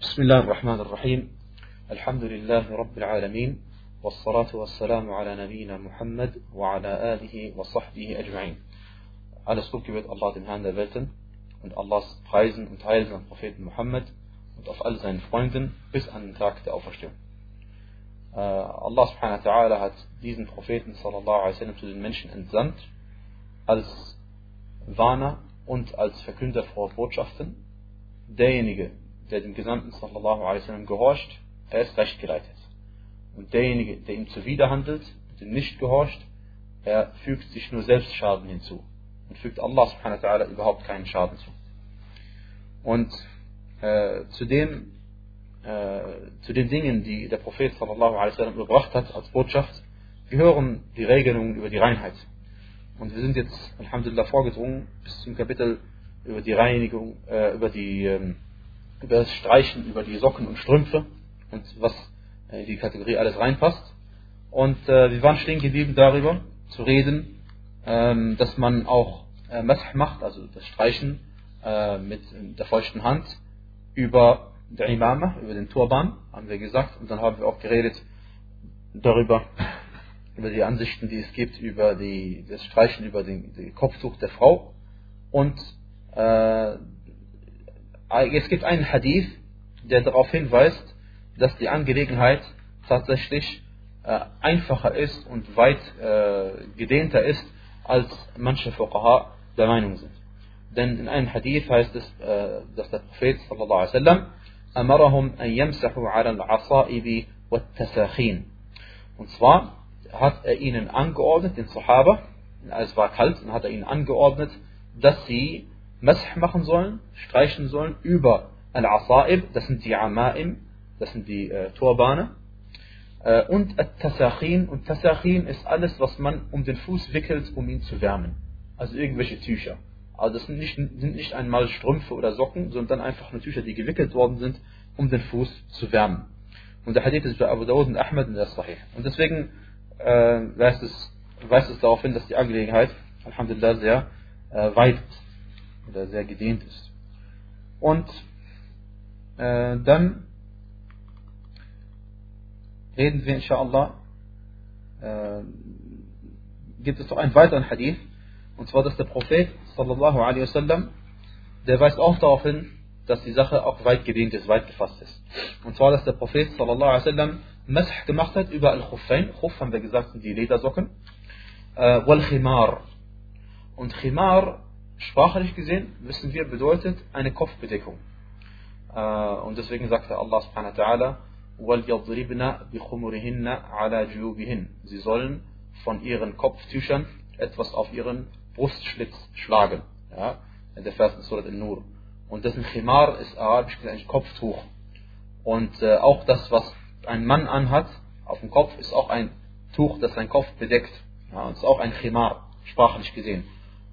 بسم الله الرحمن الرحيم الحمد لله رب العالمين والصلاة والسلام على نبينا Muhammad وعلى آله وصحبه أجمعين Alles Lob gebet Allah, dem Herrn und Allahs Preisen und Heil am Propheten Muhammad und auf all seinen Freunden bis an den Tag der Auferstehung. Uh, Allah subhanahu wa ta'ala hat diesen Propheten sallallahu alaihi wasallam zu den Menschen entsandt als Warner und als Verkünder froher Botschaften. Derjenige, der dem Gesandten sallallahu alaihi wasallam gehorcht, er ist recht geleitet. Und derjenige, der ihm zuwiderhandelt ihm nicht gehorcht, er fügt sich nur selbst Schaden hinzu und fügt Allah subhanahu wa ta'ala überhaupt keinen Schaden zu. Und äh, zu, dem, äh, zu den Dingen, die der Prophet sallallahu alaihi wasallam überbracht hat als Botschaft, gehören die Regelungen über die Reinheit. Und wir sind jetzt, Alhamdulillah, vorgedrungen bis zum Kapitel über die Reinigung, äh, über, die, ähm, über das Streichen, über die Socken und Strümpfe und was in die Kategorie alles reinpasst. Und äh, wir waren stehen geblieben darüber zu reden, ähm, dass man auch äh, Masah macht, also das Streichen äh, mit der feuchten Hand über der Imama, über den Turban, haben wir gesagt. Und dann haben wir auch geredet darüber, über die Ansichten, die es gibt, über die, das Streichen über den, den Kopftuch der Frau. Und äh, es gibt einen Hadith, der darauf hinweist, dass die Angelegenheit tatsächlich äh, einfacher ist und weit äh, gedehnter ist, als manche Fuqaha der Meinung sind. Denn in einem Hadith heißt es, äh, dass der Prophet sallallahu alaihi wasallam أمرهم أن يمسحوا على العصائب والتساخين. Und zwar hat er ihnen angeordnet, den Sahaba, es war kalt, und hat er ihnen angeordnet, dass sie Mash machen sollen, streichen sollen über Al-Asaib, das sind die Amaim, das sind die äh, Turbane, äh, und At-Tasachin, und Tasachin ist alles, was man um den Fuß wickelt, um ihn zu wärmen. Also irgendwelche Tücher. Also das sind nicht, sind nicht einmal Strümpfe oder Socken, sondern einfach nur Tücher, die gewickelt worden sind, um den Fuß zu wärmen. Und der Hadith ist bei Abu Dawud und Ahmed in der Sahih. Und deswegen äh, weist, es, weist es darauf hin, dass die Angelegenheit, Alhamdulillah, sehr äh, weit ist oder sehr gedehnt ist. Und äh, dann reden wir inshallah, äh, gibt es noch einen weiteren Hadith, und zwar, dass der Prophet sallallahu alaihi wasallam, der weist auch darauf hin, dass die Sache auch weit gedehnt ist, weit gefasst ist. Und zwar, dass der Prophet sallallahu alaihi wasallam Mash gemacht hat über Al-Khuffain. Khuf haben wir gesagt, sind die Ledersocken. Äh, Wal Khimar. Und Khimar, sprachlich gesehen, wissen wir, bedeutet eine Kopfbedeckung. Äh, und deswegen sagte Allah subhanahu wa ta'ala, وَلْيَضْرِبْنَ بِخُمُرِهِنَّ عَلَى جُيُوبِهِنْ Sie sollen von ihren Kopftüchern etwas auf ihren Brustschlitz schlagen. Ja? Der Vers in Surat al-Nur. Und das Khimar ist arabisch gesagt ein Kopftuch. Und äh, auch das, was ein Mann anhat auf dem Kopf, ist auch ein Tuch, das seinen Kopf bedeckt. Ja, und ist auch ein Khimar, sprachlich gesehen.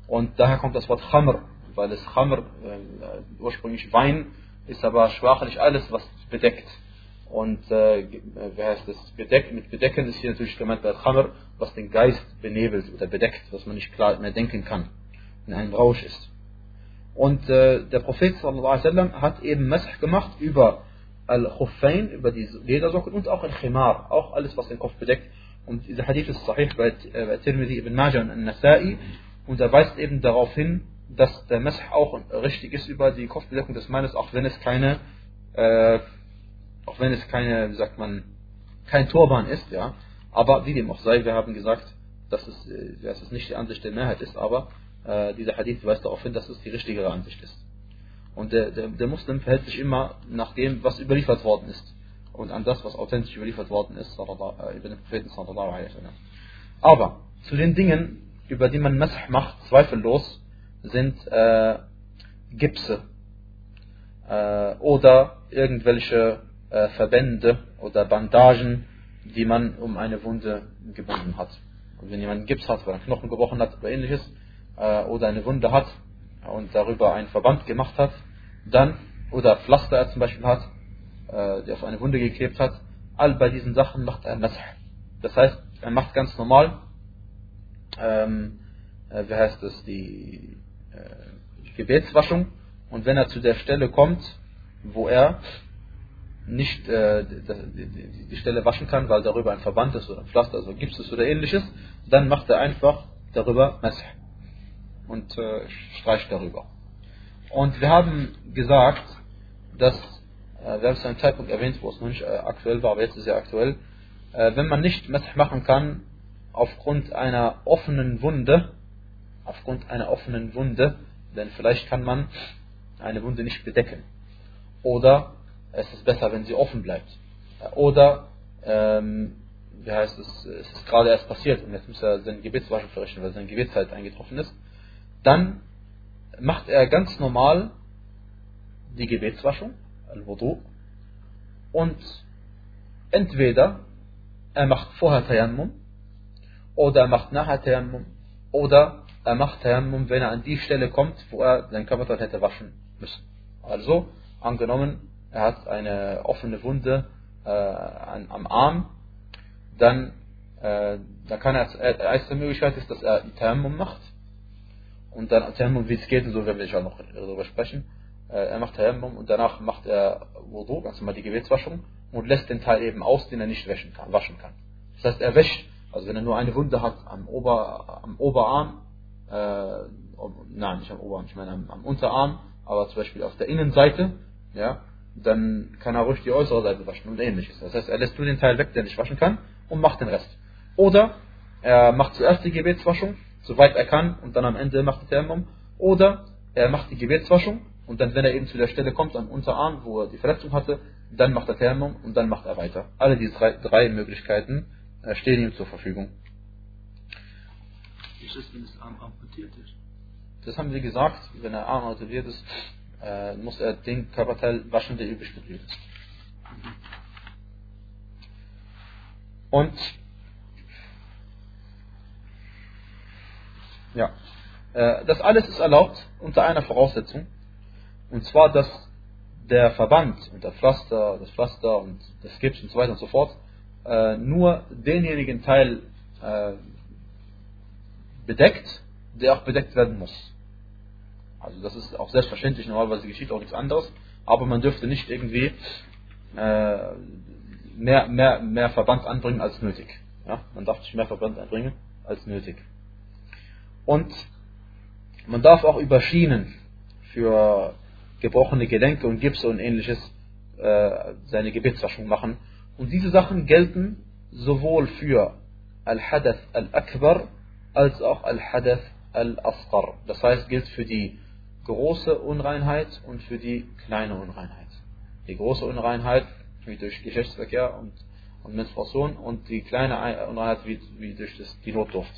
Und daher kommt das Wort Khamr, weil es Khamr, äh, ursprünglich Wein, ist aber sprachlich alles, was bedeckt. Und äh, wie heißt das? Bedeckt, mit Bedecken ist hier natürlich gemeint bei Khamr, was den Geist benebelt oder bedeckt, was man nicht klar mehr denken kann, in einem Rausch ist. Und äh, der Prophet wasallam hat eben Masah gemacht über Al-Khuffain, über die Ledersocken und auch Al-Khimar, auch alles, was den Kopf bedeckt. Und dieser Hadith ist sahih bei, äh, bei Tirmidhi ibn Majah und Al-Nasai und er weist eben darauf hin, dass der Masah auch richtig ist über die Kopfbedeckung des Mannes, auch wenn es keine, äh, auch wenn es keine, wie sagt man, kein Turban ist, ja. Aber wie dem auch sei, wir haben gesagt, dass es, äh, dass es nicht die Ansicht der Mehrheit ist, aber äh, dieser Hadith weist darauf hin, dass es die richtigere Ansicht ist. Und der, der, der Muslim verhält sich immer nach dem, was überliefert worden ist. Und an das, was authentisch überliefert worden ist, äh, über den Propheten. Aber zu den Dingen, über die man Masah macht, zweifellos, sind äh, Gipse äh, oder irgendwelche äh, Verbände oder Bandagen, die man um eine Wunde gebunden hat. Und wenn jemand Gips hat, weil er einen Knochen gebrochen hat oder ähnliches, äh, oder eine Wunde hat und darüber einen Verband gemacht hat, dann, oder Pflaster er zum Beispiel hat, äh, der auf eine Wunde geklebt hat, all bei diesen Sachen macht er Masah. Das heißt, er macht ganz normal, ähm, äh, wie heißt das, die äh, Gebetswaschung. Und wenn er zu der Stelle kommt, wo er nicht äh, die, die, Stelle waschen kann, weil darüber ein Verband ist oder ein Pflaster, also Gips ist oder ähnliches, dann macht er einfach darüber Masih und äh, streicht darüber. Und wir haben gesagt, dass, äh, wir haben es zu einem Zeitpunkt erwähnt, wo es noch nicht äh, aktuell war, aber jetzt ist es ja aktuell, äh, wenn man nicht Masih machen kann, aufgrund einer offenen Wunde, aufgrund einer offenen Wunde, denn vielleicht kann man eine Wunde nicht bedecken. Oder es ist besser, wenn sie offen bleibt. Oder, ähm, wie heißt es, es ist gerade erst passiert und jetzt muss er seine Gebetswaschen verrichten, weil seine Gebetszeit eingetroffen ist. Dann macht er ganz normal die Gebetswaschung, Al-Wudu, und entweder er macht vorher Tayammum, oder er macht nachher Tayammum, oder er macht Tayammum, wenn er an die Stelle kommt, wo er sein Körperteil hätte waschen müssen. Also, angenommen, er hat eine offene Wunde äh, an, am Arm, dann, äh, dann kann er, äh, erste Möglichkeit ist, dass er Tayammum macht. Und dann Tayammum, wie es geht, und so werden wir auch noch darüber sprechen. Äh, er macht Tayammum und danach macht er Wudu, also mal die Gebetswaschung, und lässt den Teil eben aus, den er nicht. Waschen kann. Das heißt, er wäscht, also wenn er nur eine Wunde hat am, Ober, am Oberarm, äh, nein, nicht am Oberarm, ich meine am, am Unterarm, aber zum Beispiel auf der Innenseite, ja, dann kann er ruhig die äußere Seite waschen und ähnliches. Das heißt, er lässt nur den Teil weg, der nicht waschen kann, und macht den Rest. Oder er macht zuerst die Gebetswaschung, soweit er kann, und dann am Ende macht er Tayammum. Oder er macht die Gebetswaschung, und dann, wenn er eben zu der Stelle kommt, am Unterarm, wo er die Verletzung hatte, dann macht er Tayammum und dann macht er weiter. Alle diese drei, drei Möglichkeiten stehen ihm zur Verfügung. Wie ist das, wenn das Arm amputiert ist? Das haben wir gesagt, wenn der Arm amputiert ist, äh, muss er den Körperteil waschen, der übrig geblieben ist. Und ja, äh, das alles ist erlaubt unter einer Voraussetzung. Und zwar, dass der Verband und der Pflaster, das Pflaster und das Gips und so weiter und so fort äh, nur denjenigen Teil äh, bedeckt, der auch bedeckt werden muss. Also das ist auch selbstverständlich, normalerweise geschieht auch nichts anderes, aber man dürfte nicht irgendwie äh, mehr, mehr, mehr Verband anbringen als nötig. Ja? Man darf nicht mehr Verband anbringen als nötig. Und man darf auch über Schienen für gebrochene Gelenke und Gips und ähnliches äh, seine Gebetswaschung machen. Und diese Sachen gelten sowohl für Al-Hadath Al-Akbar als auch Al-Hadath Al-Asqar. Das heißt, gilt für die große Unreinheit und für die kleine Unreinheit. Die große Unreinheit wie durch Geschlechtsverkehr und, und Menstruation und die kleine Unreinheit wie, wie durch das, die Notduft,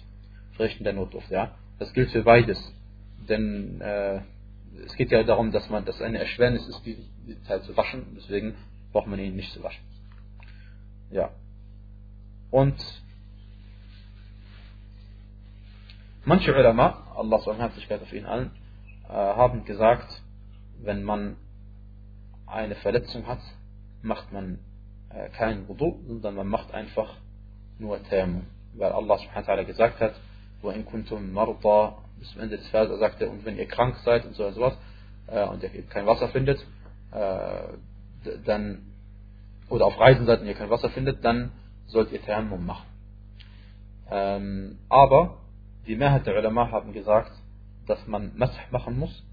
Verrichten der Notduft. Ja? Das gilt für beides. Denn äh, es geht ja darum, dass man, dass eine Erschwernis ist, diesen, Teil zu waschen. Deswegen braucht man ihn nicht zu waschen. Ja. Und manche Ulama, Allah Barmherzigkeit auf ihnen allen, äh, haben gesagt, wenn man eine Verletzung hat, macht man äh, keinen Wudu, sondern man macht einfach nur Tayammum. Weil Allah subhanahu wa gesagt hat, in kuntum marda, bis zum Ende des Verses er, und wenn ihr krank seid und so und sowas, äh, und ihr kein Wasser findet, äh, dann, oder auf Reisen seid und ihr kein Wasser findet, dann sollt ihr Tayammum machen. Ähm, aber die Mehrheit der Ulama haben gesagt, dass man Masah machen muss,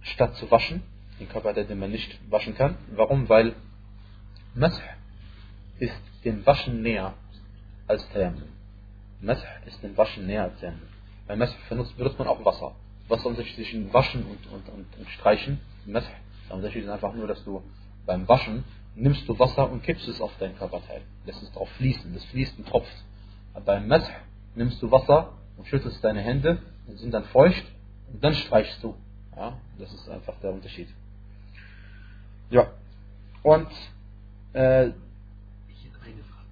statt zu waschen, den Körper, den man nicht waschen kann. Warum? Weil Masah ist dem Waschen näher als Tayammum. Masah ist dem Waschen näher als Tayammum. Bei Masah benutzt, benutzt man auch Wasser. Was ist Unterschied zwischen Waschen und, und, und, und Streichen? Masah. Der ist einfach nur, dass du beim Waschen nimmst du Wasser und kippst es auf dein Körperteil. Lässt es drauf fließen. Das fließt und tropft. Aber beim Masah nimmst du Wasser und schüttelst deine Hände und sind dann feucht und dann streichst du. Ja, das ist einfach der Unterschied. Ja, und äh, ich hätte eine Frage.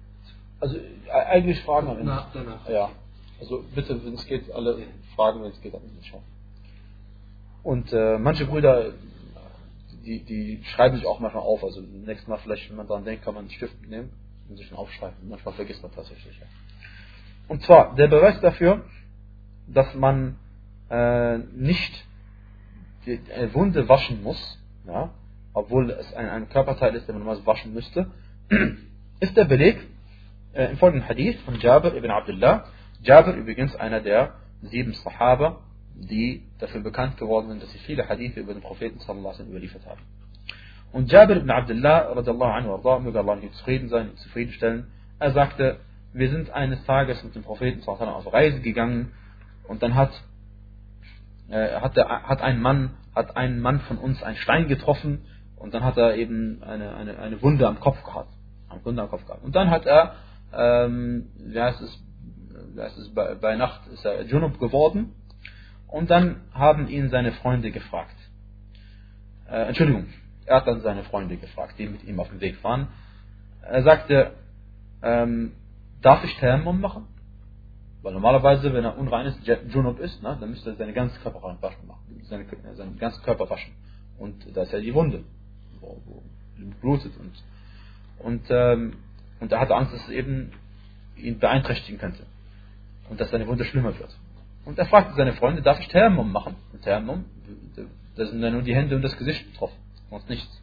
Also äh, eigentlich Fragen am Ende. Nach, danach. Ja, also bitte, wenn es geht, alle Fragen, wenn es geht, Ende schon. Und äh, manche Brüder, die, die schreiben sich auch manchmal auf. Also nächstes Mal vielleicht, wenn man daran denkt, kann man einen Stift nehmen und sich dann aufschreiben. Manchmal vergisst man tatsächlich. Ja. Und zwar, der Beweis dafür, dass man äh, nicht die, eine Wunde waschen muss, ja, obwohl es ein, ein Körperteil ist, den man normalerweise waschen müsste, ist der Beleg äh, im folgenden Hadith von Jabir ibn Abdullah. Jabir übrigens einer der sieben Sahaba, die dafür bekannt geworden sind, dass sie viele Hadithe über den Propheten sallallahu alaihi überliefert haben. Und Jabir ibn Abdullah, radiallahu anhu, arda, möge Allah ihn zufrieden sein und zufriedenstellen, er sagte, wir sind eines Tages mit dem Propheten sallallahu alaihi auf Reise gegangen und dann hat, äh, hat, der, hat ein Mann, hat ein Mann von uns einen Stein getroffen und dann hat er eben eine, eine, eine Wunde am Kopf gehabt. Eine am Kopf gehabt. Und dann hat er, ähm, wie heißt es, wie heißt es bei, bei Nacht ist er Junub geworden und dann haben ihn seine Freunde gefragt. Äh, Entschuldigung, er hat dann seine Freunde gefragt, die mit ihm auf dem Weg waren. Er sagte, ähm, darf ich Tayammum machen? Weil normalerweise, wenn er unrein ist, Junub ist, ne, dann müsste er seine ganze Körper waschen machen, seine, seinen ganzen Körper waschen. Und da ist ja die Wunde, wo, wo blutet und und ähm, und er hatte Angst, dass es eben ihn beeinträchtigen könnte und dass seine Wunde schlimmer wird. Und er fragte seine Freunde, darf ich Tayammum machen? Und Tayammum, da sind ja nur die Hände und das Gesicht betroffen, sonst nichts.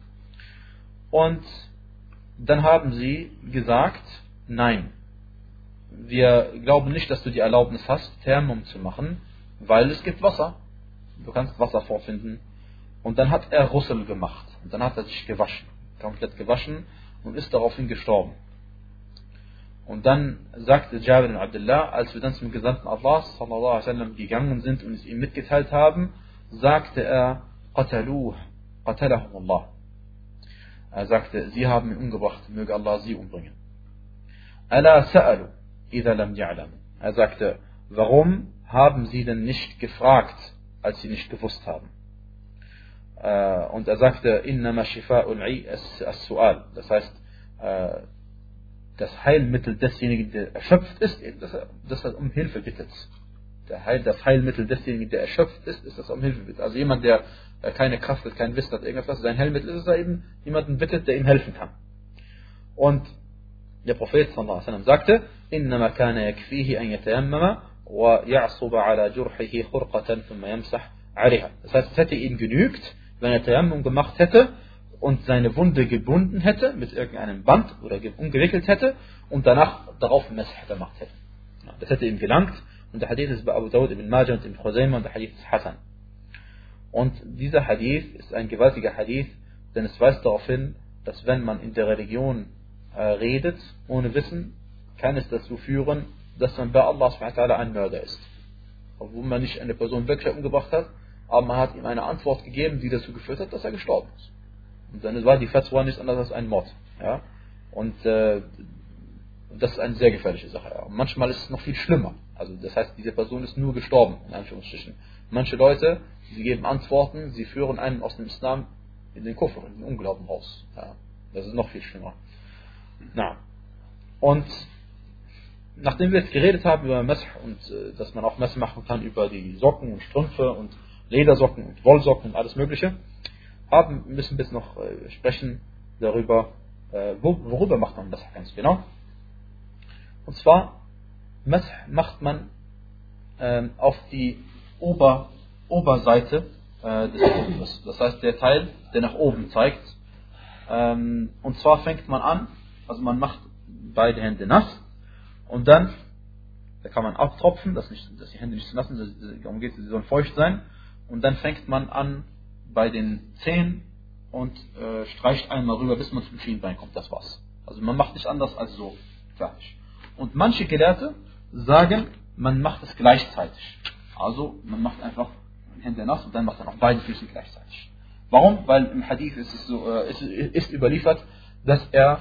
Und dann haben sie gesagt, nein, wir glauben nicht, dass du die Erlaubnis hast, Tayammum zu machen, weil es gibt Wasser. Du kannst Wasser vorfinden. Und dann hat er Russel gemacht. Und dann hat er sich gewaschen, komplett gewaschen und ist daraufhin gestorben. Und dann sagte Jabir ibn Abdullah, als wir dann zum Gesandten Allah sallallahu alaihi wasallam gegangen sind und es ihm mitgeteilt haben, sagte er, Qataluh, qatalahum Allah. Er sagte, sie haben ihn umgebracht, möge Allah sie umbringen. Ala sa'alu, idha lam ya'lamu. Er sagte, warum haben sie denn nicht gefragt, als sie nicht gewusst haben? Äh, und er sagte, innama shifa'ul as-su'al. Das heißt, äh, das Heilmittel desjenigen, der erschöpft ist, dass er, dass er um Hilfe bittet. Der Heil, das Heilmittel desjenigen, der erschöpft ist, ist, dass er um Hilfe bittet. Also jemand, der keine Kraft hat, kein Wissen hat, irgendwas, sein Heilmittel ist, dass er eben jemanden bittet, der ihm helfen kann. Und der Prophet sallam, sagte, إنما كان يكفيه أن يتيمم ويعصب على جرحه خرقة ثم يمسح عليها. Das heißt, es hätte ihm genügt, wenn er Tayammum gemacht hätte und seine Wunde gebunden hätte mit irgendeinem Band oder umgewickelt hätte und danach darauf Messer gemacht hätte. Das hätte ihm gelangt und der Hadith ist bei Abu Dawud ibn Majah und ibn Khuzaymah und der Hadith ist Hassan. Und dieser Hadith ist ein gewaltiger Hadith, denn es weist darauf hin, dass wenn man in der Religion äh, redet, ohne Wissen, kann es dazu führen, dass man bei Allah ein Mörder ist. Obwohl man nicht eine Person wirklich umgebracht hat, aber man hat ihm eine Antwort gegeben, die dazu geführt hat, dass er gestorben ist. Und dann war die Fatwa nichts anderes als ein Mord. Ja? Und äh, das ist eine sehr gefährliche Sache. Ja. Und manchmal ist es noch viel schlimmer. Also das heißt, diese Person ist nur gestorben, in Anführungsstrichen. Manche Leute, sie geben Antworten, sie führen einen aus dem Islam in den Kufr, in den Unglauben raus. Ja. Das ist noch viel schlimmer. Na. Und nachdem wir jetzt geredet haben über Mess und äh, dass man auch Mess machen kann über die Socken und Strümpfe und Ledersocken und Wollsocken und alles Mögliche, haben, müssen jetzt noch äh, sprechen darüber, äh, wo, worüber macht man das ganz genau. Und zwar Mess macht man ähm, auf die Ober, Oberseite äh, des Fußes. Das heißt, der Teil, der nach oben zeigt. Ähm, und zwar fängt man an, also man macht beide Hände nass und dann, da kann man abtropfen, dass, nicht, dass die Hände nicht zu nass sind, darum geht es, sie sollen feucht sein. Und dann fängt man an bei den Zehen und äh, streicht einmal rüber, bis man zum Schienbein kommt. Das war's. Also man macht nicht anders als so. Fertig. Und manche Gelehrte sagen, man macht es gleichzeitig. Also man macht einfach Hände nass und dann macht man auch beide Füße gleichzeitig. Warum? Weil im Hadith ist es so, äh, ist, ist überliefert, dass er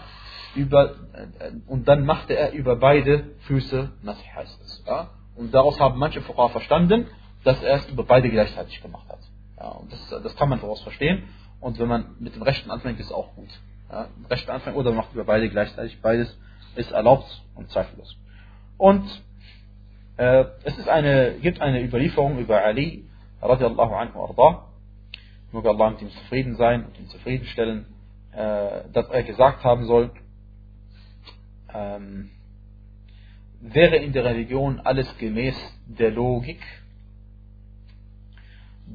über äh, und dann machte er über beide Füße nass heißt es. Ja? Und daraus haben manche Fuqaha verstanden, dass er es über beide gleichzeitig gemacht hat. Ja, und das, das kann man daraus verstehen. Und wenn man mit dem rechten anfängt, ist auch gut. Ja, rechten anfängt oder macht über beide gleichzeitig. Beides ist erlaubt und zweifellos. Und äh, es ist eine, gibt eine Überlieferung über Ali radiallahu anhu arda. Möge Allah mit ihm zufrieden sein und ihn zufriedenstellen, äh, dass er gesagt haben soll, ähm, wäre in der Religion alles gemäß der Logik,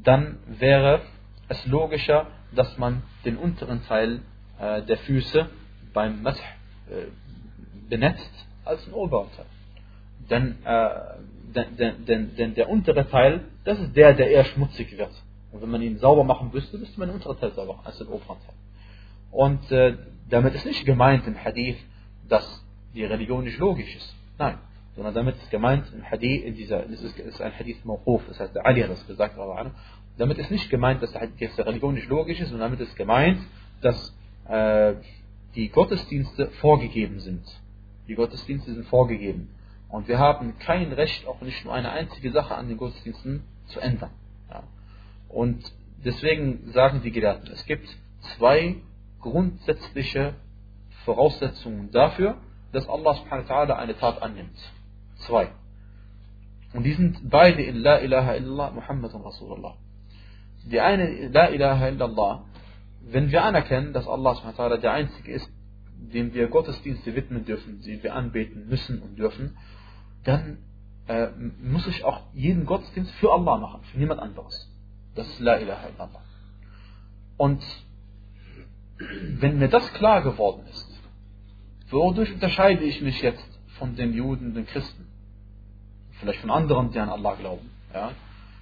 dann wäre es logischer, dass man den unteren Teil äh, der Füße beim Masih äh, benetzt als den oberen Teil. Denn, äh, denn, denn, denn, der untere Teil, das ist der, der eher schmutzig wird. Und wenn man ihn sauber machen müsste, müsste man den unteren Teil sauber als den oberen Teil. Und äh, damit ist nicht gemeint im Hadith, dass die Religion nicht logisch ist. Nein. Sondern damit ist gemeint im Hadith, in dieser, das ist, ist ein Hadith Mawquf, das heißt, der Ali hat das gesagt, damit ist nicht gemeint, dass die Religion nicht logisch ist, sondern damit ist gemeint, dass äh, die Gottesdienste vorgegeben sind. Die Gottesdienste sind vorgegeben. Und wir haben kein Recht, auch nicht nur eine einzige Sache an den Gottesdiensten zu ändern. Ja. Und deswegen sagen die Gelehrten, es gibt zwei grundsätzliche Voraussetzungen dafür, dass Allah subhanahu wa ta'ala eine Tat annimmt. Zwei. Und die sind beide in La ilaha illallah Muhammadun Rasulullah. Die eine La ilaha illallah, wenn wir anerkennen, dass Allah der Einzige ist, dem wir Gottesdienste widmen dürfen, die wir anbeten müssen und dürfen, dann äh, muss ich auch jeden Gottesdienst für Allah machen, für niemand anderes. Das ist La ilaha illallah. Und wenn mir das klar geworden ist, wodurch unterscheide ich mich jetzt von den Juden, den Christen? Vielleicht von anderen, die an Allah glauben. Ja?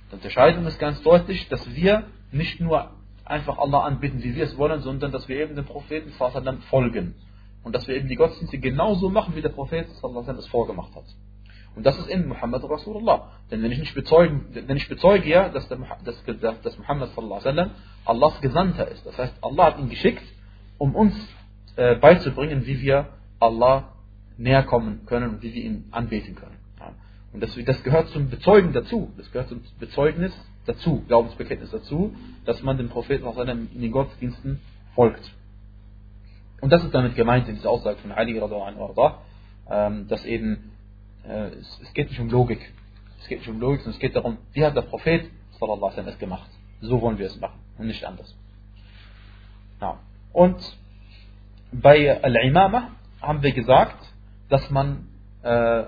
Dann unterscheiden wir uns ganz deutlich, dass wir nicht nur einfach Allah anbitten, wie wir es wollen, sondern dass wir eben dem Propheten folgen. Und dass wir eben die Gottesdienste genauso machen, wie der Prophet es vorgemacht hat. Und das ist in Muhammad Rasulullah. Denn wenn ich nicht bezeugen, wenn ich bezeuge ja, dass, der, dass, dass Muhammad sallam, Allahs Gesandter ist. Das heißt, Allah hat ihn geschickt, um uns äh, beizubringen, wie wir Allah näher kommen können und wie wir ihn anbeten können. Und das, das gehört zum Bezeugen dazu. Das gehört zum Bezeugnis dazu, Glaubensbekenntnis dazu, dass man dem Propheten in den Gottesdiensten folgt. Und das ist damit gemeint in dieser Aussage von Ali, ähm, dass eben äh, es, geht nicht um Logik. Es geht nicht um Logik, sondern es geht darum, wie hat der Prophet sallallahu es gemacht. So wollen wir es machen und nicht anders. Ja. Und bei Al-Imama haben wir gesagt, dass man äh,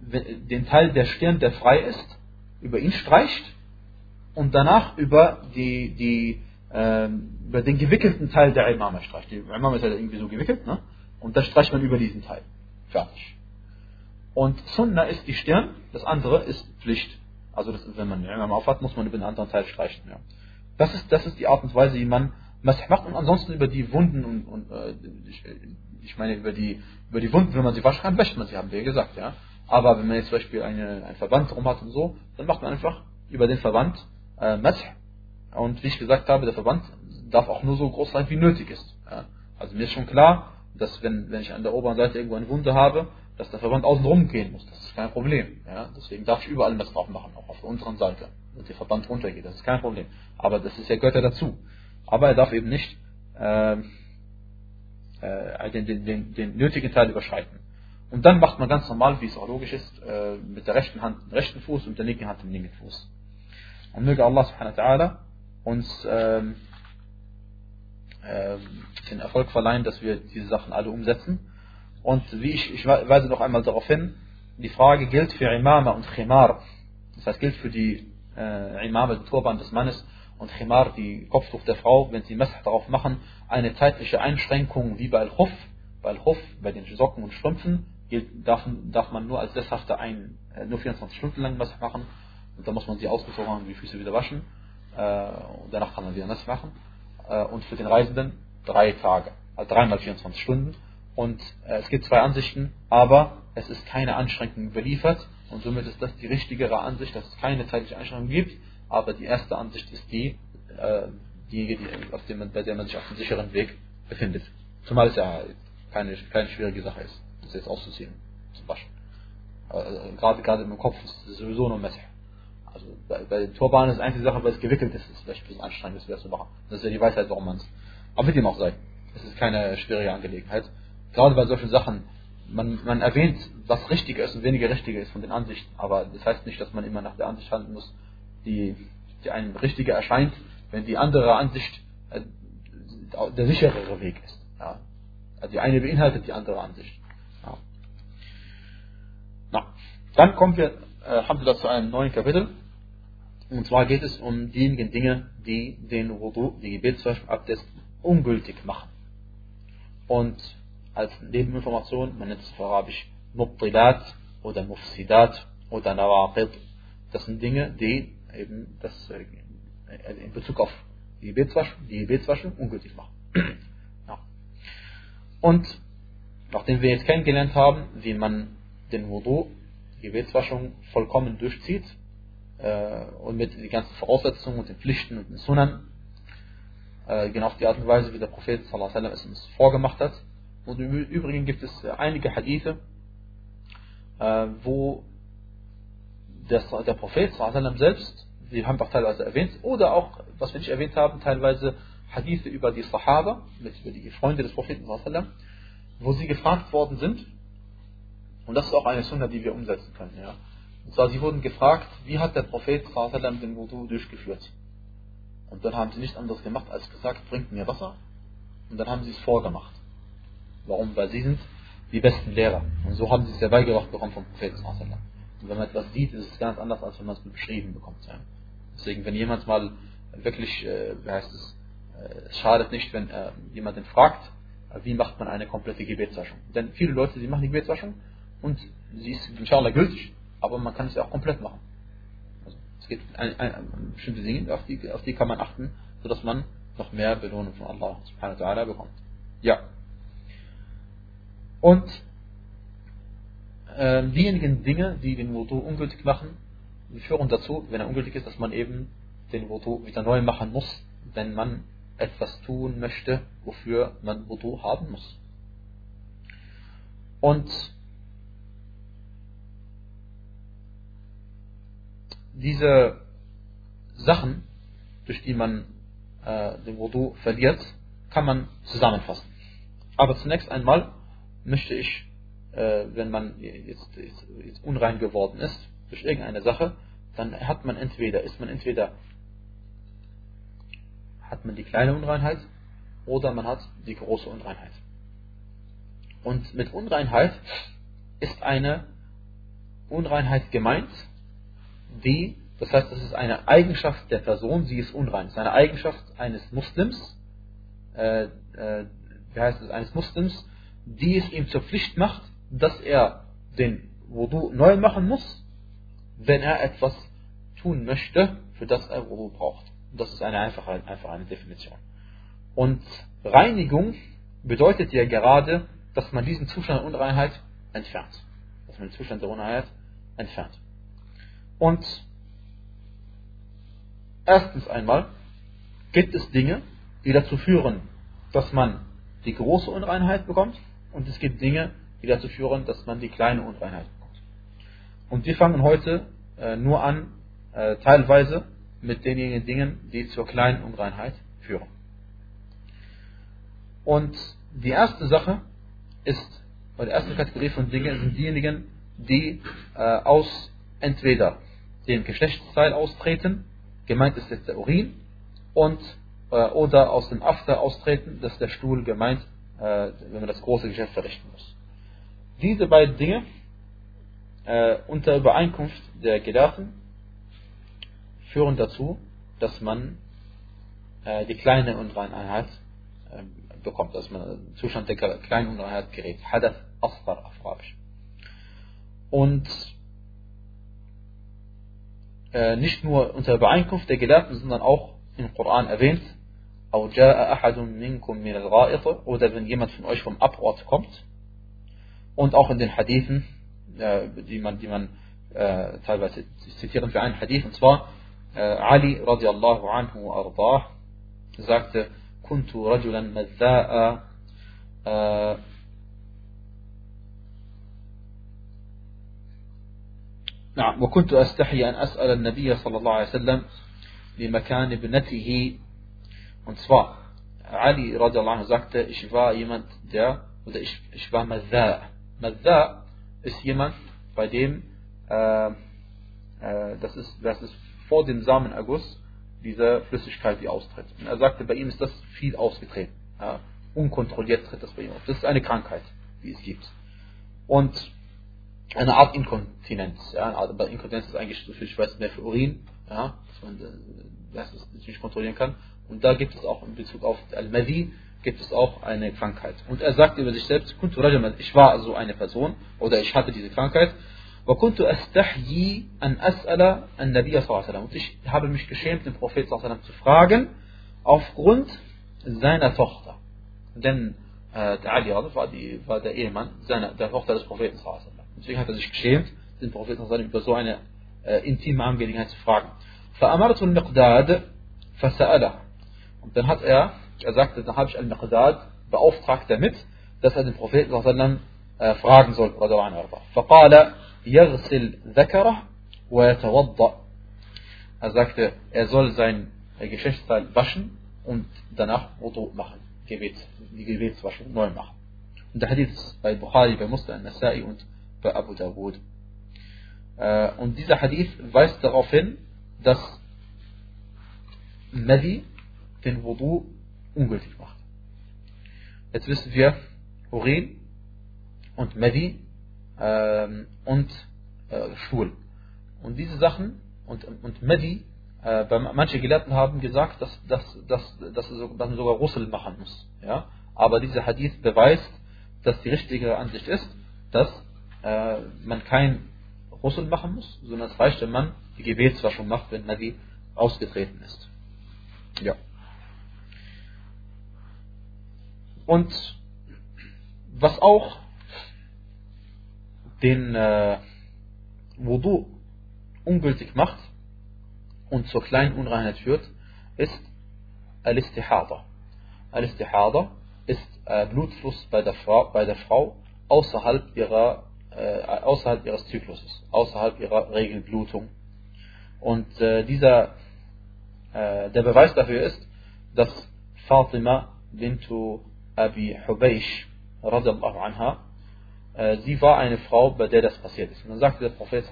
den Teil der Stirn, der frei ist, über ihn streicht und danach über, die, die, äh, über den gewickelten Teil der Imama streicht. Die Imama ist ja irgendwie so gewickelt, ne? und dann streicht man über diesen Teil. Fertig. Und Sunna ist die Stirn, das andere ist Pflicht. Also das, wenn man den Imam aufhat, muss man über den anderen Teil streichen. Ja. Das, ist, das ist die Art und Weise, wie man Masih macht. Und ansonsten über die Wunden und, und äh, ich, meine über die, über die Wunden, wenn man sie waschen kann, wäscht man sie, haben wir ja gesagt. Ja. Aber wenn man jetzt zum Beispiel eine, einen Verband drum hat und so, dann macht man einfach über den Verband äh, Masih. Und wie ich gesagt habe, der Verband darf auch nur so groß sein, wie nötig ist. Ja. Also mir ist schon klar, dass wenn, wenn ich an der oberen Seite irgendwo eine Wunde habe, dass der Verband außen rum gehen muss. Das ist kein Problem. Ja? Deswegen darf ich überall das drauf machen, auch auf der unteren Seite, dass der Verband runtergeht. Das ist kein Problem. Aber das ist ja ja dazu. Aber er darf eben nicht äh, äh, den, den, den, den nötigen Teil überschreiten. Und dann macht man ganz normal, wie es auch logisch ist, äh, mit der rechten Hand den rechten Fuß und der linken Hand den linken Fuß. Und möge Allah subhanahu wa ta'ala uns ähm, äh, den Erfolg verleihen, dass wir diese Sachen alle umsetzen und wie ich, ich weise noch einmal darauf hin, die Frage gilt für Imama und Khimar. Das heißt, gilt für die äh, Imama, den Turban des Mannes und Khimar, die Kopftuch der Frau, wenn sie Messer darauf machen, eine zeitliche Einschränkung wie bei Al-Huff. Bei Al-Huff, bei den Socken und Strümpfen, darf, darf man nur als Sesshafter ein, äh, nur 24 Stunden lang Messer machen. Und dann muss man sie ausgezogen haben, die Füße wieder waschen. Äh, und danach kann man wieder Messer machen. Äh, und für den Reisenden drei Tage, also dreimal 24 Stunden. Und es gibt zwei Ansichten, aber es ist keine Anschränkung überliefert. Und somit ist das die richtigere Ansicht, dass es keine zeitliche Einschränkung gibt. Aber die erste Ansicht ist die, äh, die, auf dem, bei der man sich auf dem sicheren Weg befindet. Zumal es ja keine, keine schwierige Sache ist, das jetzt auszuziehen, zum Waschen. Äh, gerade, gerade im Kopf ist es sowieso nur Messer. Also bei, bei den Turbanen ist die einzige Sache, weil es gewickelt ist, ist vielleicht ein bisschen anstrengend, das wieder zu machen. Das ist ja die Weisheit, warum man es. Aber mit dem auch sei. Es ist keine schwierige Angelegenheit gerade bei solchen Sachen, man, man erwähnt, was richtiger ist und weniger richtiger ist von den Ansichten, aber das heißt nicht, dass man immer nach der Ansicht handeln muss, die, die einem richtiger erscheint, wenn die andere Ansicht äh, der sicherere Weg ist. Ja. Also die eine beinhaltet die andere Ansicht. Ja. Na. Dann kommen wir, äh, haben wir zu einem neuen Kapitel. Und zwar geht es um diejenigen Dinge, die den Wudu, die Gebetswaschung Abdest, ungültig machen. Und als Nebeninformation, man nennt es auf Arabisch Mubtilat oder Mufsidat oder Nawaqid. Das sind Dinge, die eben das äh, in Bezug auf die Gebetswaschung, die Gebetswaschung ungültig machen. ja. Und nachdem wir jetzt kennengelernt haben, wie man den Wudu, die Gebetswaschung vollkommen durchzieht äh, und mit den ganzen Voraussetzungen und den Pflichten und den Sunnern, äh, genau auf die Art und Weise, wie der Prophet es uns vorgemacht hat. Und im Übrigen gibt es einige Hadithe, äh, wo das, der Prophet selbst, wir haben auch teilweise erwähnt, oder auch, was wir nicht erwähnt haben, teilweise Hadithe über die Sahaba, über die Freunde des Propheten wo sie gefragt worden sind, und das ist auch eine Sunna, die wir umsetzen können. Ja. Und zwar, sie wurden gefragt, wie hat der Prophet den Wudu durchgeführt? Und dann haben sie nichts anderes gemacht, als gesagt, bringt mir Wasser. Und dann haben sie es vorgemacht. Warum? Weil sie sind die besten Lehrer. Und so haben sie es ja beigebracht bekommen vom Propheten. Und wenn man etwas sieht, ist es ganz anders, als wenn man es beschrieben bekommt. Deswegen, wenn jemand mal wirklich, äh, wie heißt es, äh, es schadet nicht, wenn äh, jemanden fragt, äh, wie macht man eine komplette Gebetswaschung. Denn viele Leute, die machen die Gebetswaschung und sie ist inshallah gültig, aber man kann es ja auch komplett machen. Also es gibt ein, ein, ein, bestimmte Dinge, auf die, auf die kann man achten, sodass man noch mehr Belohnung von Allah subhanahu wa ta'ala bekommt. Ja. Und äh, diejenigen Dinge, die den Wudu ungültig machen, führen dazu, wenn er ungültig ist, dass man eben den Wudu wieder neu machen muss, wenn man etwas tun möchte, wofür man Wudu haben muss. Und diese Sachen, durch die man äh, den Wudu verliert, kann man zusammenfassen. Aber zunächst einmal möchte ich, äh, wenn man jetzt, jetzt, jetzt, unrein geworden ist durch irgendeine Sache, dann hat man entweder, ist man entweder hat man die kleine Unreinheit oder man hat die große Unreinheit. Und mit Unreinheit ist eine Unreinheit gemeint, die, das heißt, das ist eine Eigenschaft der Person, sie ist unrein. Es ist eine Eigenschaft eines Muslims, äh, äh, wie heißt es, eines Muslims, die es ihm zur Pflicht macht, dass er den Wudu neu machen muss, wenn er etwas tun möchte, für das er Wudu braucht. Das ist eine einfache, einfach eine Definition. Und Reinigung bedeutet ja gerade, dass man diesen Zustand der Unreinheit entfernt. Dass man den Zustand der Unreinheit entfernt. Und erstens einmal gibt es Dinge, die dazu führen, dass man die große Unreinheit bekommt und es gibt Dinge, die dazu führen, dass man die kleine Unreinheit bekommt. Und wir fangen heute äh, nur an, äh, teilweise mit denjenigen Dingen, die zur kleinen Unreinheit führen. Und die erste Sache ist, oder die erste Kategorie von Dingen sind diejenigen, die äh, aus entweder dem Geschlechtsteil austreten, gemeint ist jetzt der Urin, und, äh, oder aus dem After austreten, das ist der Stuhl gemeint, äh, wenn man das große Geschäft verrichten muss. Diese beiden Dinge äh, unter Übereinkunft der Gelehrten führen dazu, dass man äh, die kleine Unreinheit äh, bekommt, dass man im Zustand der kleinen Unreinheit gerät. Hadath Asfar auf Arabisch. Und äh, nicht nur unter Übereinkunft der Gelehrten, sondern auch im Koran erwähnt, oder wenn jemand von euch vom Abort kommt. Und auch in den Hadithen, äh, die man, die man äh, teilweise zitieren für einen Hadith, und zwar Ali radiallahu anhu ardah sagte, كنت رجلا مذاء نعم وكنت أستحي أن أسأل النبي صلى الله عليه وسلم لمكان ابنته und zwar Ali radiallahu anhu sagte ich war jemand der oder ich, ich war Madha Madha ist jemand bei dem äh, äh, das ist das ist vor dem Samenerguss diese Flüssigkeit, die austritt. Und er sagte, bei ihm ist das viel ausgetreten. Ja, unkontrolliert tritt das bei ihm auf. Das ist eine Krankheit, die es gibt. Und eine Art Inkontinenz. Ja, eine Art, aber Inkontinenz ist eigentlich so viel, ich weiß nicht mehr für Urin. ja, dass man das nicht kontrollieren kann. Und da gibt es auch in Bezug auf Al-Madi, gibt es auch eine Krankheit. Und er sagt über sich selbst, ich war so eine Person, oder ich hatte diese Krankheit, وكنت أستحيي أن أسأل النبي صلى الله عليه وسلم. Und ich habe mich geschämt, den Prophet صلى الله عليه وسلم zu fragen, aufgrund seiner Tochter. Denn äh, der Ali war, die, war der Ehemann seiner, der Tochter des Propheten صلى الله عليه وسلم. Deswegen hat er sich geschämt, den Propheten صلى الله عليه وسلم über so eine äh, intime Angelegenheit zu fragen. فأمرت المقداد فسأله. Und dann hat er, er sagte, dann habe ich Al-Miqdad beauftragt damit, dass er den Propheten صلى الله عليه وسلم äh, fragen soll. فقال يغسل ذكره ويتوضأ. Er sagte, er soll sein Geschlechtsteil waschen und danach Wudu machen, Gebet, die Gebetswaschung neu machen. Und der Hadith ist bei Bukhari, bei Muslim, Nasai und bei Abu Dawud. Äh, und dieser Hadith weist darauf hin, dass Madi den Wudu ungültig macht. Jetzt wissen wir, Urin und Madi ähm, und äh, Stuhl. Und diese Sachen und, und Medi, äh, manche Gelehrten haben gesagt, dass, dass, dass, dass, man sogar Russel machen muss. Ja? Aber dieser Hadith beweist, dass die richtige Ansicht ist, dass äh, man kein Russel machen muss, sondern es reicht, wenn man die Gebetswaschung macht, wenn Medi ausgetreten ist. Ja. Und was auch den äh, Wudu ungültig macht und zur kleinen Unreinheit führt, ist Al-Istihada. Al-Istihada ist äh, Blutfluss bei der Frau, bei der Frau außerhalb, ihrer, äh, außerhalb ihres Zykluses, außerhalb ihrer Regelblutung. Und äh, dieser, äh, der Beweis dafür ist, dass Fatima bintu Abi Hubaysh radiallahu anha äh, sie war eine Frau, bei der das passiert ist. Und dann sagte der Prophet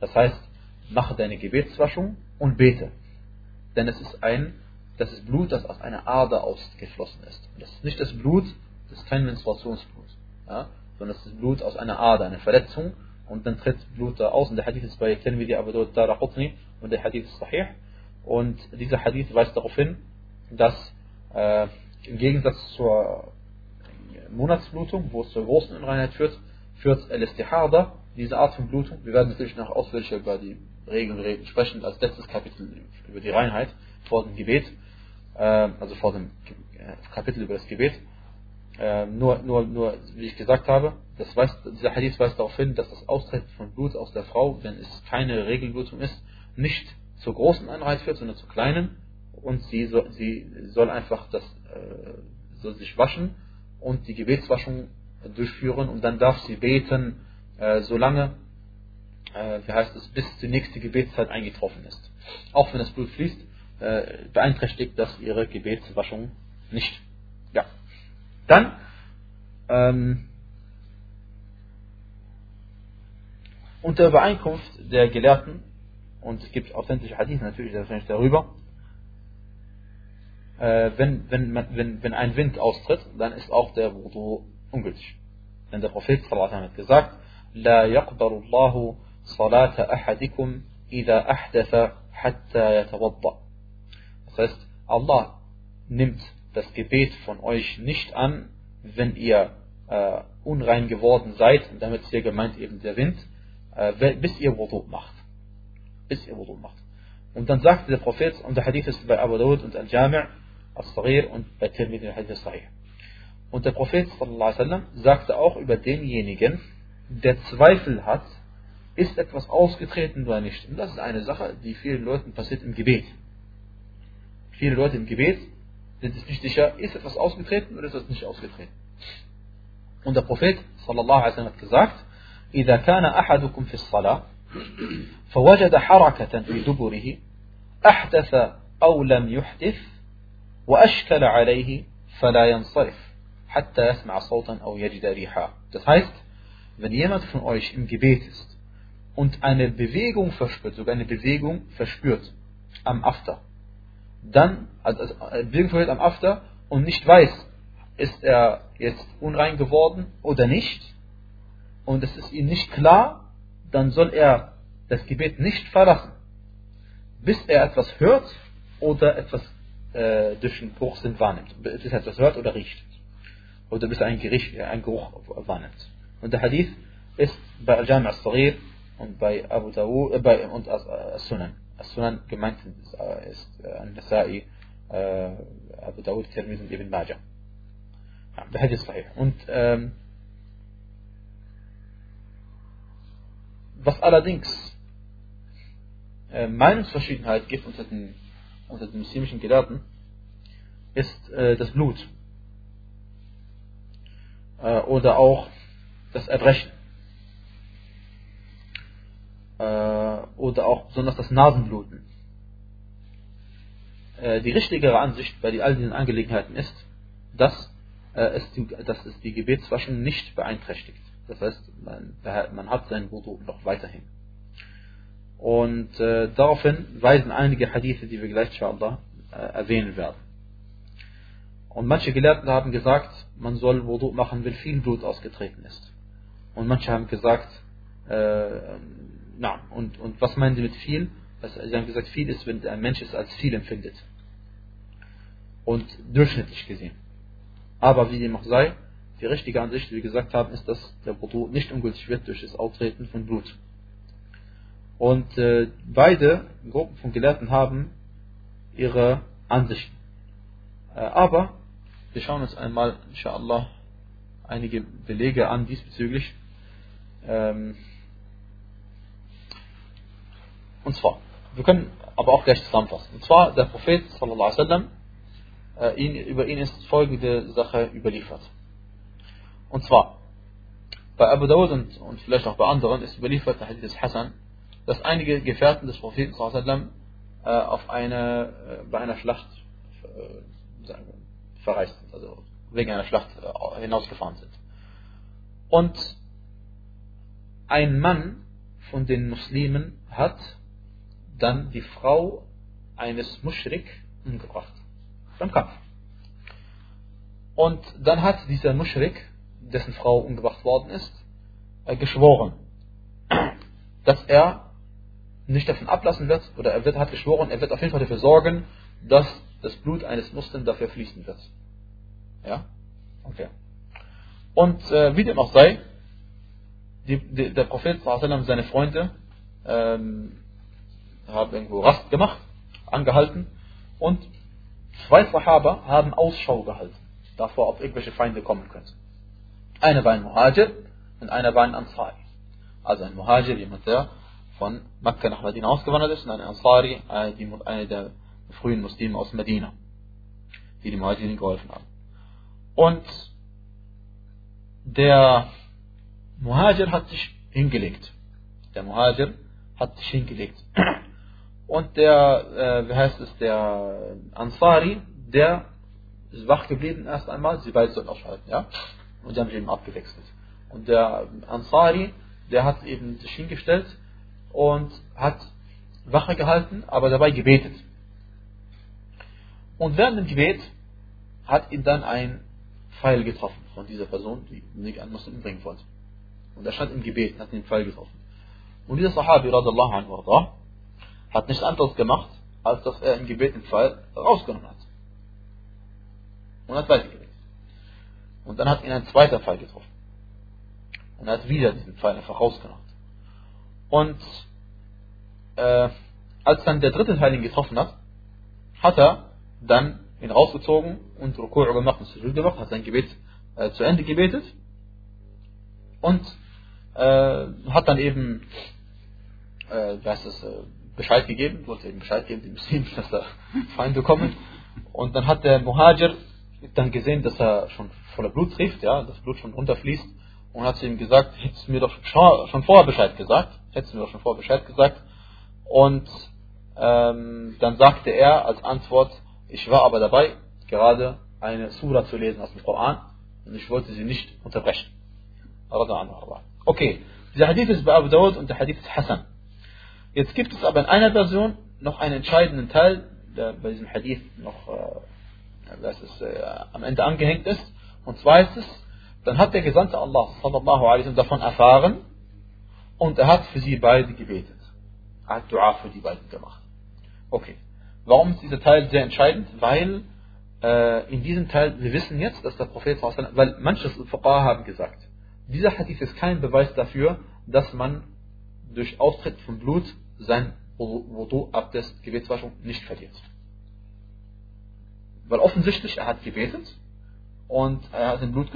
Das heißt, mache deine Gebetswaschung und bete. Denn es ist ein, das ist Blut, das aus einer Ader ausgeflossen ist. Das ist nicht das Blut, das ist kein Menstruationsblut, ja? sondern es ist Blut aus einer Ader, eine Verletzung, und dann tritt Blut da aus. Und der Hadith ist bei Tirmidhi Abu Dawud Daraqutni und der Hadith ist sahih. Und dieser Hadith weist darauf hin, dass äh, im Gegensatz zur Monatsblutung, wo es zur großen Unreinheit führt, führt El-Istihada, diese Art von Blutung. Wir werden natürlich noch ausführlicher über die Regeln sprechen, als letztes Kapitel über die Reinheit vor dem Gebet, äh, also vor dem Kapitel über das Gebet. Äh, nur, nur, nur, wie ich gesagt habe, das weist, dieser Hadith weist darauf hin, dass das Austreten von Blut aus der Frau, wenn es keine Regelblutung ist, nicht zur großen Einheit führt, sondern zur kleinen. Und sie soll, sie soll einfach das äh, soll sich waschen und die Gebetswaschung durchführen und dann darf sie beten, äh, solange, äh, wie heißt es, bis die nächste Gebetszeit eingetroffen ist. Auch wenn das Blut fließt, beeinträchtigt das ihre Gebetswaschung nicht. Ja. Dann ähm, unter Übereinkunft der Gelehrten, und es gibt authentische Hadith natürlich darüber, äh, wenn, wenn, wenn, wenn ein Wind austritt, dann ist auch der Wudu ungültig. Denn der Prophet hat gesagt, لا يقبل الله صلاة أحدكم إذا أحدث حتى يتوضأ. Das heißt, Allah nimmt das Gebet von euch nicht an, wenn ihr äh, unrein geworden seid, und damit ist hier gemeint eben der Wind, äh, bis ihr Wudu macht. Bis ihr Wudu macht. Und dann sagte der Prophet, und der Hadith ist bei Abu Dawud und Al-Jami' As-Saghir und bei Tirmidhi Hadith Sahih. Und der Prophet sallam, sagte auch über denjenigen, der Zweifel hat, ist etwas ausgetreten oder nicht. Und das ist eine Sache, die vielen Leuten passiert im Gebet. Viele Leute im Gebet sind sich nicht sicher, ist etwas ausgetreten oder ist etwas nicht ausgetreten. Und der Prophet sallallahu alaihi wasallam hat gesagt, إذا كان أحدكم في الصلاة فوجد حركة في دبره أحدث أو لم يحدث وأشكل عليه فلا ينصرف حتى يسمع صوتا أو يجد ريحا Das heißt, wenn jemand von euch im Gebet ist und eine Bewegung verspürt, sogar eine Bewegung verspürt am After, dann, also eine Bewegung verspürt am After und nicht weiß, ist er jetzt unrein geworden oder nicht, und es ist ihm nicht klar, dann soll er das Gebet nicht verlassen, bis er etwas hört oder etwas äh, durch den Geruchssinn wahrnimmt. Bis er etwas hört oder riecht. Oder bis er einen, Gericht, äh, einen Geruch wahrnimmt. Und der Hadith ist bei Al-Jami' al-Saghir und bei Abu Dawud äh, bei, und As-Sunan. As-Sunan gemeint ist, äh, ist äh, An-Nasai, äh, Abu Dawud, Tirmidhi und Ibn Majah. Ja, der Hadith ist sahih. Und ähm, was allerdings äh, Meinungsverschiedenheit gibt unter den, unter den muslimischen Gelehrten, ist äh, das Blut. Äh, oder auch das Erbrechen. Äh, oder auch besonders das Nasenbluten. Äh, die richtigere Ansicht bei all diesen Angelegenheiten ist, dass, äh, es, die, dass es die Gebetswaschen nicht beeinträchtigt. Das heißt, man, man hat seinen Wudu noch weiterhin. Und äh, daraufhin weisen einige Hadithe, die wir gleich inshallah äh, erwähnen werden. Und manche Gelehrten haben gesagt, man soll Wudu machen, wenn viel Blut ausgetreten ist. Und manche haben gesagt, äh, na, und, und was meinen sie mit viel? Sie haben gesagt, viel ist, wenn ein Mensch es als viel empfindet. Und durchschnittlich gesehen. Aber wie dem auch sei, die richtige Ansicht, wie wir gesagt haben, ist, dass der Wudu nicht ungültig wird durch das Auftreten von Blut. Und äh, beide Gruppen von Gelehrten haben ihre Ansichten. Äh, aber wir schauen uns einmal, inshallah, einige Belege an diesbezüglich. Ähm, und zwar, wir können aber auch gleich zusammenfassen. Und zwar, der Prophet, sallallahu alaihi wasallam, äh, ihn, über ihn ist folgende Sache überliefert. Und zwar, bei Abu Dawud und, und vielleicht auch bei anderen ist überliefert, der Hadith Hassan, dass einige Gefährten des Propheten sallam, äh, auf eine, äh, bei einer Schlacht äh, verreist sind, also wegen einer Schlacht äh, hinausgefahren sind. Und ein Mann von den Muslimen hat dann die Frau eines Muschrik umgebracht. Beim Kampf. Und dann hat dieser Muschrik, dessen Frau umgebracht worden ist, äh, geschworen, dass er nicht davon ablassen wird, oder er wird, hat geschworen, er wird auf jeden Fall dafür sorgen, dass das Blut eines Muslims dafür fließen wird. Ja? Okay. Und äh, wie dem auch sei, die, die, der Prophet seine Freunde ähm, haben irgendwo Rast gemacht, angehalten und zwei Sahaba haben Ausschau gehalten, davor, ob irgendwelche Feinde kommen könnten. Einer war ein Muhajir und einer war ein Ansari. Also ein Muhajir, jemand, der von Mekka nach Medina ausgewandert ist und ein Ansari, eine der frühen Muslime aus Medina, die dem Muhajirin geholfen haben. Und der Muhajir hat sich hingelegt. Der Muhajir hat sich hingelegt. Und der, äh, wie heißt es, der Ansari, der ist wach geblieben erst einmal, sie beide sollten ausschalten, ja? Und die haben sich eben abgewechselt. Und der Ansari, der hat eben sich hingestellt und hat Wache gehalten, aber dabei gebetet. Und während dem Gebet hat ihn dann ein Pfeil getroffen von dieser Person, die einen Muslim umbringen wollte. Und er stand im Gebet hat den Pfeil getroffen. Und dieser Sahabi, radallahu anhu, hat nichts anderes gemacht, als dass er im Gebet den Pfeil rausgenommen hat. Und hat weitergebetet. Und dann hat ihn ein zweiter Pfeil getroffen. Und er hat wieder diesen Pfeil einfach rausgenommen. Und äh, als dann der dritte Teil ihn getroffen hat, hat er dann ihn rausgezogen und Rukur gemacht und Sujud gemacht, hat sein Gebet äh, zu Ende gebetet und äh, hat dann eben äh, heißt es, äh, Bescheid gegeben, wollte eben Bescheid geben, die Muslimen, dass da Feinde kommen. Und dann hat der Muhajir dann gesehen, dass er schon voller Blut trifft, ja, das Blut schon runterfließt und hat zu ihm gesagt, hättest du mir doch schon vorher Bescheid gesagt, hättest du mir doch schon vorher Bescheid gesagt. Und ähm, dann sagte er als Antwort, ich war aber dabei, gerade eine Sura zu lesen aus dem Koran und ich wollte sie nicht unterbrechen. Okay, dieser Hadith ist bei Abu Dawud und der Hadith ist Hassan. Jetzt gibt es aber in einer Version noch einen entscheidenden Teil, der bei diesem Hadith noch äh, das ist, äh, am Ende angehängt ist. Und es, dann hat der Gesandte Allah sallallahu alaihi davon erfahren und er hat für sie beide gebetet. Er hat Dua für die beiden gemacht. Okay. Warum ist dieser Teil sehr entscheidend? Weil äh, in diesem Teil, wir wissen jetzt, dass der Prophet, weil manche Fuqaha haben gesagt, dieser Hadith ist kein Beweis dafür, dass man durch Austritt von Blut sein Wudu, Abdest, Gebetswaschung nicht verliert. Weil offensichtlich, er hat gebetet und er hat den Blut,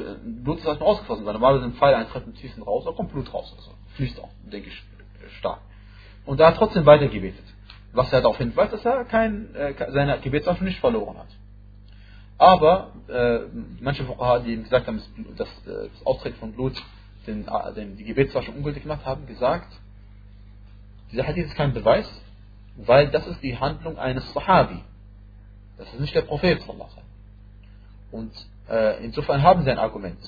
Blut ist halt rausgeflossen, weil normalerweise ein Pfeil eintritt im tiefsten raus, da kommt Blut raus. Also fließt auch, denke ich, stark. Und er hat trotzdem weiter gebetet. Was er darauf hinweist, dass er kein, äh, seine Gebetswaschung nicht verloren hat. Aber äh, manche Fuqaha, die gesagt haben, dass äh, das Austreten von Blut den, äh, den, die Gebetswaschung ungültig macht, haben gesagt, dieser Hadith ist kein Beweis, weil das ist die Handlung eines Sahabi. Das ist nicht der Prophet. Und äh, insofern haben sie ein Argument.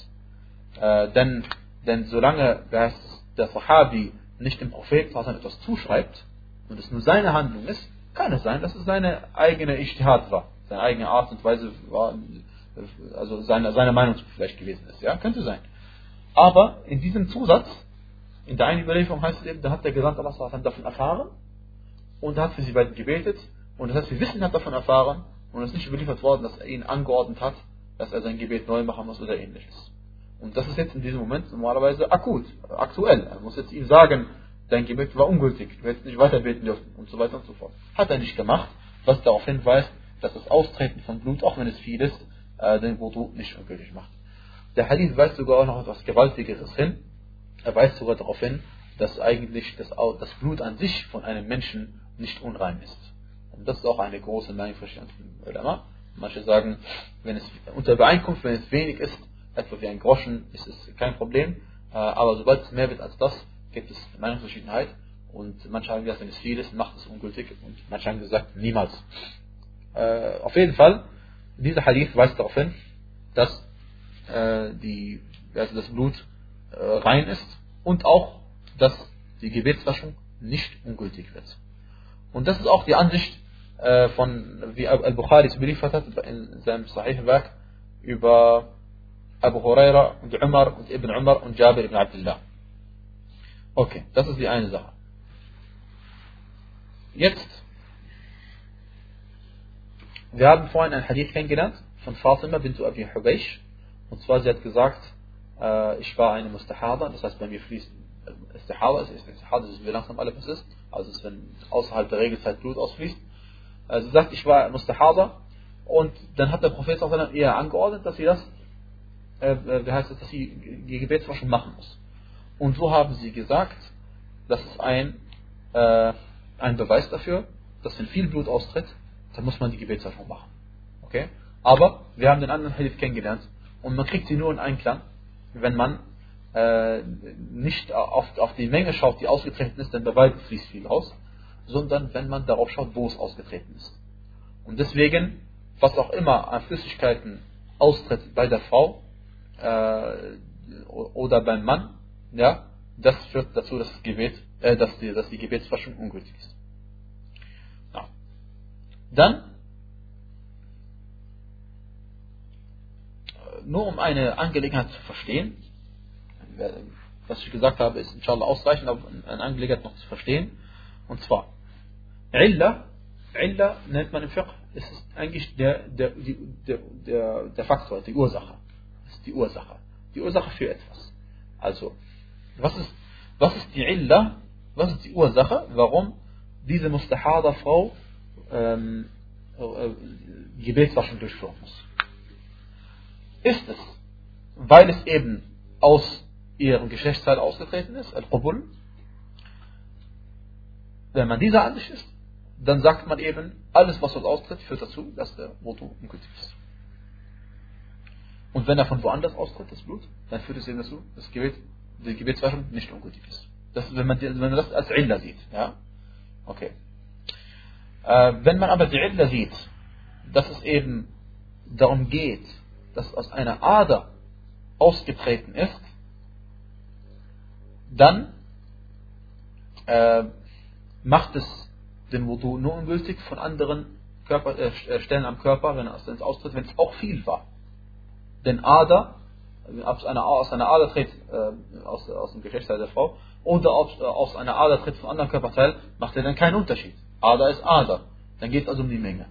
Äh, denn, denn solange der Sahabi nicht dem Propheten etwas zuschreibt und es nur seine Handlung ist, kann es sein, dass es seine eigene Ijtihad war, seine eigene Art und Weise war, also seine, seine Meinung vielleicht gewesen ist. Ja, könnte sein. Aber in diesem Zusatz, in der einen Überlieferung heißt es eben, da hat der Gesandte Allah davon erfahren und hat für sie beiden gebetet und das heißt, wir wissen, hat davon erfahren und es ist nicht überliefert worden, dass er ihn angeordnet hat, dass er sein Gebet neu machen muss oder ähnliches. Und das ist jetzt in diesem Moment normalerweise akut, aktuell. Er muss jetzt ihm sagen, dein Gebet war ungültig, du hättest nicht weiter beten dürfen und so weiter und so fort. Hat er nicht gemacht, was darauf hinweist, dass das Austreten von Blut, auch wenn es viel ist, äh, den Wudu nicht ungültig macht. Der Hadith weist sogar auch noch etwas Gewaltigeres hin. Er weist sogar darauf hin, dass eigentlich das, das Blut an sich von einem Menschen nicht unrein ist. Das ist auch eine große Meinung von Ulama. Manche sagen, wenn es unter Übereinkunft, wenn es wenig ist, etwa wie ein Groschen, ist es kein Problem. Äh, aber sobald es mehr wird als das, gibt es Meinungsverschiedenheit. Und manche haben gesagt, wenn es viel ist, macht es ungültig. Und manche haben gesagt, niemals. Äh, auf jeden Fall, dieser Hadith weist darauf hin, dass äh, die, also das Blut rein ist und auch, dass die Gebetswaschung nicht ungültig wird. Und das ist auch die Ansicht von, wie Al-Bukhari es beliefert hat in seinem Sahih-Werk über Abu Huraira und Umar und Ibn Umar und Jabir ibn Abdullah. Okay, das ist die eine Sache. Jetzt, wir haben vorhin ein Hadith kennengelernt von Fatima bint Abi Hubaysh. Und zwar, sie hat gesagt, äh, ich war eine Mustahada, das heißt, bei mir fließt Istihada, ist Istihada, ist wie langsam alles ist, also ist, wenn außerhalb der Regelzeit Blut ausfließt. Sie sagt, ich war Mustahada und dann hat der Prophet ihr angeordnet, dass sie das äh, äh, wie heißt es, dass sie die Gebetswaschung machen muss. Und so haben sie gesagt, das ist ein, äh, ein Beweis dafür, dass wenn viel Blut austritt, dann muss man die Gebetswaschung machen. Okay? Aber wir haben den anderen Hadith kennengelernt und man kriegt sie nur in Einklang, wenn man äh, nicht auf, auf die Menge schaut, die ausgetreten ist, denn bei beiden fließt viel aus, sondern wenn man darauf schaut, wo es ausgetreten ist. Und deswegen, was auch immer an Flüssigkeiten austritt bei der Frau, äh, oder beim Mann, ja, das führt dazu, dass, das Gebet, äh, dass, die, dass die Gebetswaschung ungültig ist. Ja. Dann, äh, nur um eine Angelegenheit zu verstehen, was ich gesagt habe, ist inshallah ausreichend, aber eine Angelegenheit noch zu verstehen. Und zwar, Illa, Illa nennt man im Fiqh, ist eigentlich der, der, der, der, der Faktor, die Ursache ist die Ursache. Die Ursache für etwas. Also, was ist, was ist die Illa? Was ist die Ursache, warum diese Mustahada-Frau ähm, äh, Gebetswaschen durchführen muss? Ist es, weil es eben aus ihrem Geschlechtsteil ausgetreten ist, Al-Qubul? Wenn man dieser Ansicht ist, dann sagt man eben, alles was dort austritt, führt dazu, dass der Wudu ungültig ist. Und wenn er von woanders austritt, das Blut, dann führt es eben dazu, dass Gebet, die Gebetswaschung nicht ungültig ist. Das, wenn, man, wenn man das als Illa sieht. Ja? Okay. Äh, wenn man aber die Illa sieht, dass es eben darum geht, dass aus einer Ader ausgetreten ist, dann äh, macht es den Wudu nur ungültig von anderen Körper, äh, Stellen am Körper, wenn es austritt, wenn es auch viel war. Denn Ader, aus einer, aus einer Ader tritt, äh, aus, aus dem Geschlechtsteil der Frau, oder ob aus einer Ader tritt von anderen Körperteil, macht er dann keinen Unterschied. Ader ist Ader. Dann geht es also um die Menge.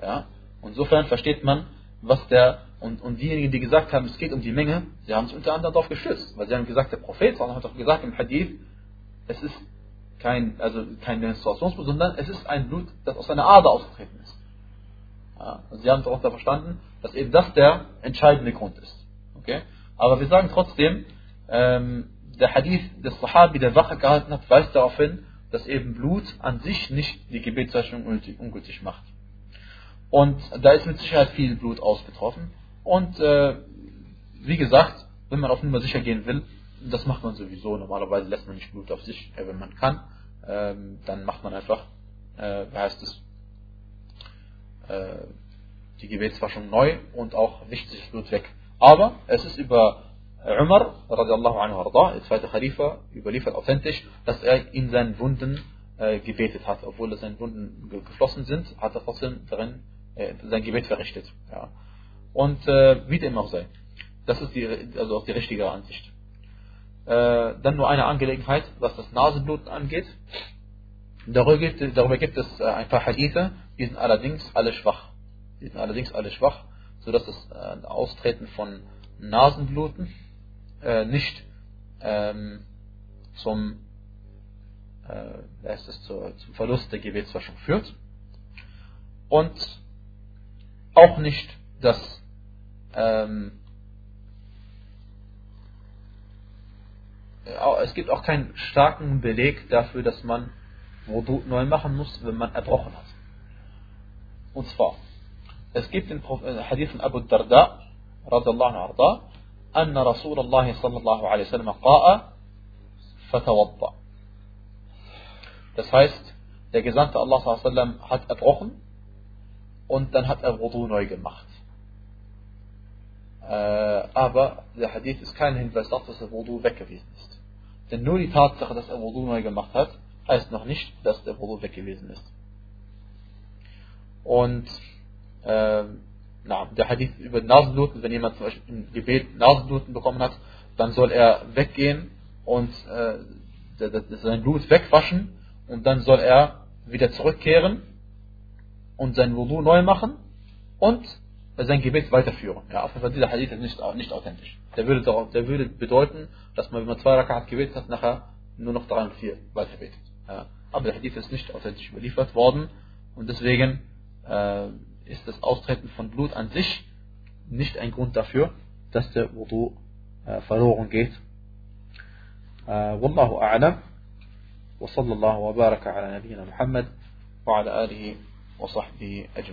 Ja? Insofern versteht man, was der, und, und diejenigen, die gesagt haben, es geht um die Menge, sie haben sich unter anderem darauf gestützt, weil sie haben gesagt, der Prophet hat doch gesagt im Hadith, es ist kein, also kein Menstruationsblut, sondern es ist ein Blut, das aus einer Ader ausgetreten ist. Ja, also sie haben darunter verstanden, dass eben das der entscheidende Grund ist. Okay? Aber wir sagen trotzdem, ähm, der Hadith des Sahabi, der Wache gehalten hat, weist darauf hin, dass eben Blut an sich nicht die Gebetszeichnung ungültig macht. Und da ist mit Sicherheit viel Blut ausgetroffen. Und äh, wie gesagt, wenn man auf Nummer sicher gehen will, das macht man sowieso. Normalerweise lässt man nicht Blut auf sich, äh, wenn man kann. Ähm, dann macht man einfach, äh, wie heißt es, äh, die Gebetswaschung neu und auch wischt sich Blut weg. Aber es ist über Umar, radiallahu anhu der zweite Khalifa, überliefert authentisch, dass er in seinen Wunden äh, gebetet hat. Obwohl seine Wunden geflossen sind, hat er trotzdem darin äh, sein Gebet verrichtet. Ja. Und äh, wie dem auch sei. Das ist die, also auch die richtige Ansicht. Äh, dann nur eine Angelegenheit, was das Nasenbluten angeht. Darüber gibt, darüber gibt es äh, ein paar Hadithe, die sind allerdings alle schwach. Die sind allerdings alle schwach, sodass das äh, Austreten von Nasenbluten äh, nicht ähm, zum, äh, es, zu, zum Verlust der Gebetswaschung führt. Und auch nicht das ähm, es gibt auch keinen starken Beleg dafür, dass man Wudu neu machen muss, wenn man erbrochen hat. Und zwar, es gibt den Hadith von Abu Darda, radiallahu anhu, أن رسول الله صلى الله عليه وسلم قاء فتوضأ. Das heißt, der Gesandte Allah sallam, hat erbrochen und dann hat er Wudu neu gemacht. Äh, aber der Hadith ist kein Hinweis darauf, dass der Wudu weg gewesen ist. Denn nur die Tatsache, dass er Wudu neu gemacht hat, heißt noch nicht, dass der Wudu weg gewesen ist. Und äh, na, der Hadith über Nasenbluten, wenn jemand zum Beispiel im Gebet Nasenbluten bekommen hat, dann soll er weggehen und äh, sein Blut wegwaschen und dann soll er wieder zurückkehren und sein Wudu neu machen und sein Gebet weiterführen. Ja, auf jeden Fall dieser Hadith ist nicht, nicht authentisch. Der würde, der würde bedeuten, dass man, wenn man zwei Rakat gebetet hat, nachher nur noch drei und vier weiterbetet. Ja. Aber der Hadith ist nicht authentisch überliefert worden und deswegen äh, ist das Austreten von Blut an sich nicht ein Grund dafür, dass der Wudu äh, verloren geht. والله أعلم وصلى الله وبارك على نبينا محمد وعلى آله وصحبه أجمعين